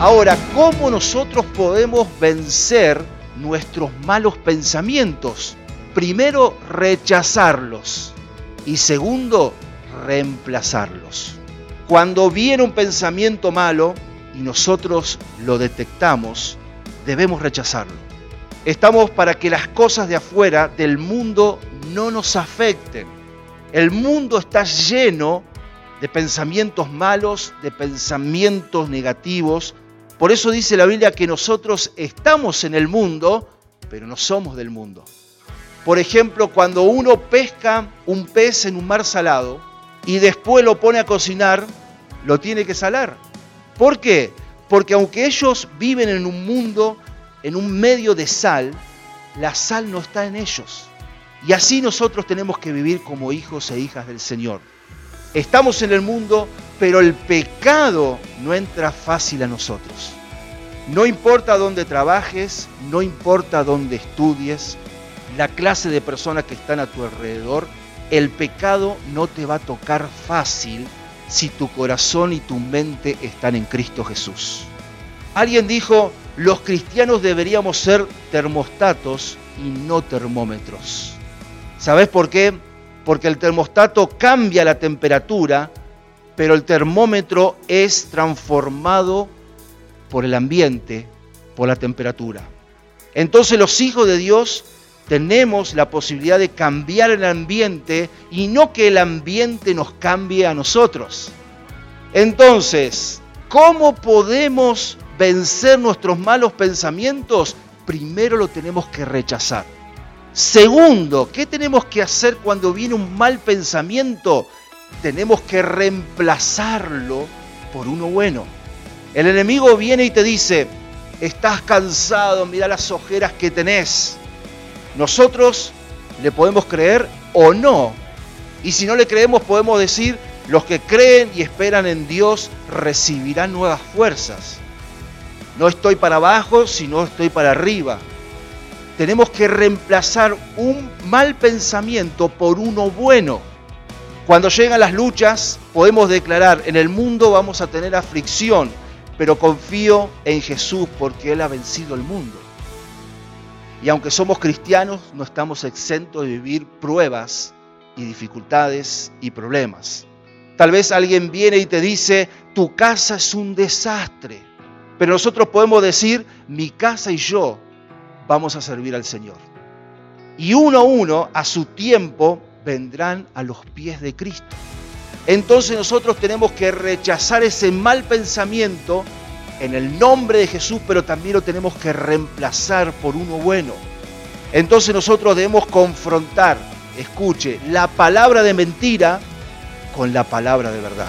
Ahora, ¿cómo nosotros podemos vencer nuestros malos pensamientos? Primero, rechazarlos y segundo, reemplazarlos. Cuando viene un pensamiento malo y nosotros lo detectamos, debemos rechazarlo. Estamos para que las cosas de afuera del mundo no nos afecten. El mundo está lleno de pensamientos malos, de pensamientos negativos. Por eso dice la Biblia que nosotros estamos en el mundo, pero no somos del mundo. Por ejemplo, cuando uno pesca un pez en un mar salado y después lo pone a cocinar, lo tiene que salar. ¿Por qué? Porque aunque ellos viven en un mundo, en un medio de sal, la sal no está en ellos. Y así nosotros tenemos que vivir como hijos e hijas del Señor. Estamos en el mundo, pero el pecado no entra fácil a nosotros. No importa dónde trabajes, no importa dónde estudies, la clase de personas que están a tu alrededor, el pecado no te va a tocar fácil si tu corazón y tu mente están en Cristo Jesús. Alguien dijo, los cristianos deberíamos ser termostatos y no termómetros. ¿Sabes por qué? Porque el termostato cambia la temperatura, pero el termómetro es transformado por el ambiente, por la temperatura. Entonces los hijos de Dios tenemos la posibilidad de cambiar el ambiente y no que el ambiente nos cambie a nosotros. Entonces, ¿cómo podemos vencer nuestros malos pensamientos? Primero lo tenemos que rechazar. Segundo, ¿qué tenemos que hacer cuando viene un mal pensamiento? Tenemos que reemplazarlo por uno bueno. El enemigo viene y te dice, estás cansado, mira las ojeras que tenés nosotros le podemos creer o no. Y si no le creemos podemos decir, los que creen y esperan en Dios recibirán nuevas fuerzas. No estoy para abajo, sino estoy para arriba. Tenemos que reemplazar un mal pensamiento por uno bueno. Cuando llegan las luchas, podemos declarar, en el mundo vamos a tener aflicción, pero confío en Jesús porque Él ha vencido el mundo. Y aunque somos cristianos, no estamos exentos de vivir pruebas y dificultades y problemas. Tal vez alguien viene y te dice, tu casa es un desastre. Pero nosotros podemos decir, mi casa y yo vamos a servir al Señor. Y uno a uno, a su tiempo, vendrán a los pies de Cristo. Entonces nosotros tenemos que rechazar ese mal pensamiento en el nombre de Jesús, pero también lo tenemos que reemplazar por uno bueno. Entonces nosotros debemos confrontar, escuche, la palabra de mentira con la palabra de verdad.